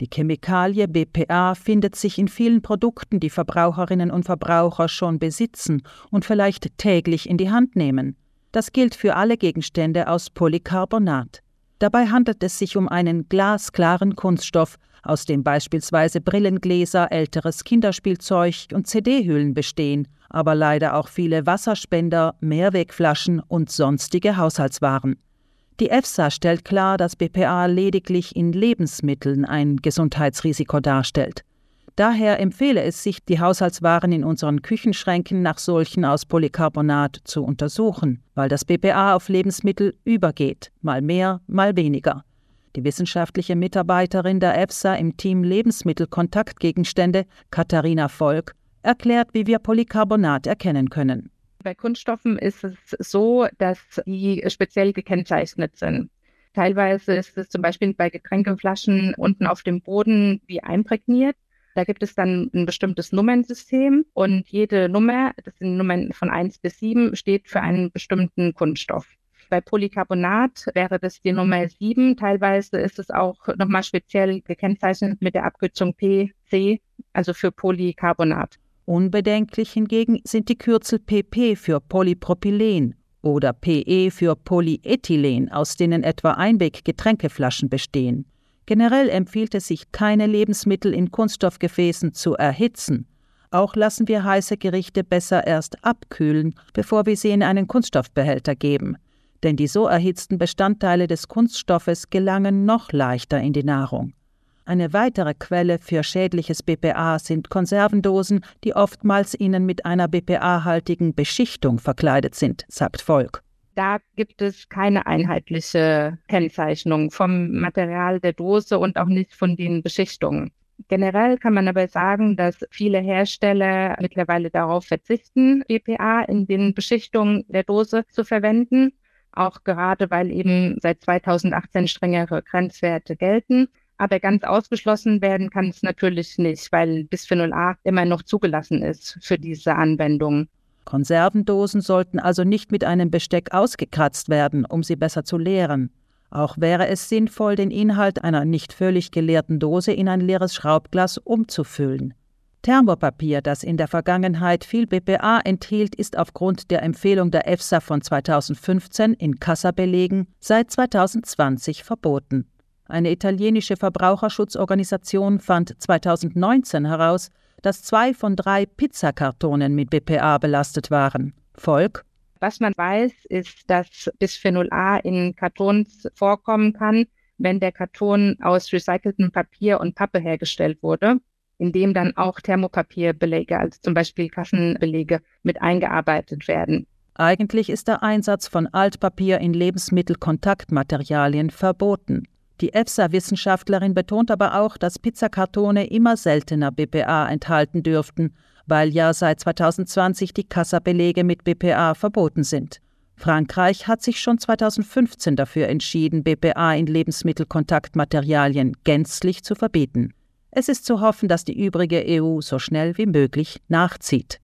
Die Chemikalie BPA findet sich in vielen Produkten, die Verbraucherinnen und Verbraucher schon besitzen und vielleicht täglich in die Hand nehmen. Das gilt für alle Gegenstände aus Polycarbonat. Dabei handelt es sich um einen glasklaren Kunststoff, aus dem beispielsweise Brillengläser, älteres Kinderspielzeug und CD-Hüllen bestehen, aber leider auch viele Wasserspender, Mehrwegflaschen und sonstige Haushaltswaren. Die EFSA stellt klar, dass BPA lediglich in Lebensmitteln ein Gesundheitsrisiko darstellt. Daher empfehle es sich, die Haushaltswaren in unseren Küchenschränken nach solchen aus Polycarbonat zu untersuchen, weil das BPA auf Lebensmittel übergeht, mal mehr, mal weniger. Die wissenschaftliche Mitarbeiterin der EFSA im Team Lebensmittelkontaktgegenstände, Katharina Volk, erklärt, wie wir Polycarbonat erkennen können. Bei Kunststoffen ist es so, dass die speziell gekennzeichnet sind. Teilweise ist es zum Beispiel bei Getränkeflaschen unten auf dem Boden wie einprägniert. Da gibt es dann ein bestimmtes Nummernsystem und jede Nummer, das sind Nummern von 1 bis 7, steht für einen bestimmten Kunststoff. Bei Polycarbonat wäre das die Nummer 7. Teilweise ist es auch nochmal speziell gekennzeichnet mit der Abkürzung PC, also für Polycarbonat. Unbedenklich hingegen sind die Kürzel PP für Polypropylen oder PE für Polyethylen, aus denen etwa Einweg-Getränkeflaschen bestehen. Generell empfiehlt es sich, keine Lebensmittel in Kunststoffgefäßen zu erhitzen. Auch lassen wir heiße Gerichte besser erst abkühlen, bevor wir sie in einen Kunststoffbehälter geben. Denn die so erhitzten Bestandteile des Kunststoffes gelangen noch leichter in die Nahrung. Eine weitere Quelle für schädliches BPA sind Konservendosen, die oftmals innen mit einer BPA-haltigen Beschichtung verkleidet sind, sagt Volk. Da gibt es keine einheitliche Kennzeichnung vom Material der Dose und auch nicht von den Beschichtungen. Generell kann man aber sagen, dass viele Hersteller mittlerweile darauf verzichten, BPA in den Beschichtungen der Dose zu verwenden, auch gerade weil eben seit 2018 strengere Grenzwerte gelten. Aber ganz ausgeschlossen werden kann es natürlich nicht, weil Bisphenol A immer noch zugelassen ist für diese Anwendung. Konservendosen sollten also nicht mit einem Besteck ausgekratzt werden, um sie besser zu leeren. Auch wäre es sinnvoll, den Inhalt einer nicht völlig geleerten Dose in ein leeres Schraubglas umzufüllen. Thermopapier, das in der Vergangenheit viel BPA enthielt, ist aufgrund der Empfehlung der EFSA von 2015 in Kassabelegen seit 2020 verboten. Eine italienische Verbraucherschutzorganisation fand 2019 heraus, dass zwei von drei Pizzakartonen mit BPA belastet waren. Volk? Was man weiß, ist, dass Bisphenol A in Kartons vorkommen kann, wenn der Karton aus recyceltem Papier und Pappe hergestellt wurde, in dem dann auch Thermopapierbelege, also zum Beispiel Kassenbelege, mit eingearbeitet werden. Eigentlich ist der Einsatz von Altpapier in Lebensmittelkontaktmaterialien verboten. Die EFSA-Wissenschaftlerin betont aber auch, dass Pizzakartone immer seltener BPA enthalten dürften, weil ja seit 2020 die Kassabelege mit BPA verboten sind. Frankreich hat sich schon 2015 dafür entschieden, BPA in Lebensmittelkontaktmaterialien gänzlich zu verbieten. Es ist zu hoffen, dass die übrige EU so schnell wie möglich nachzieht.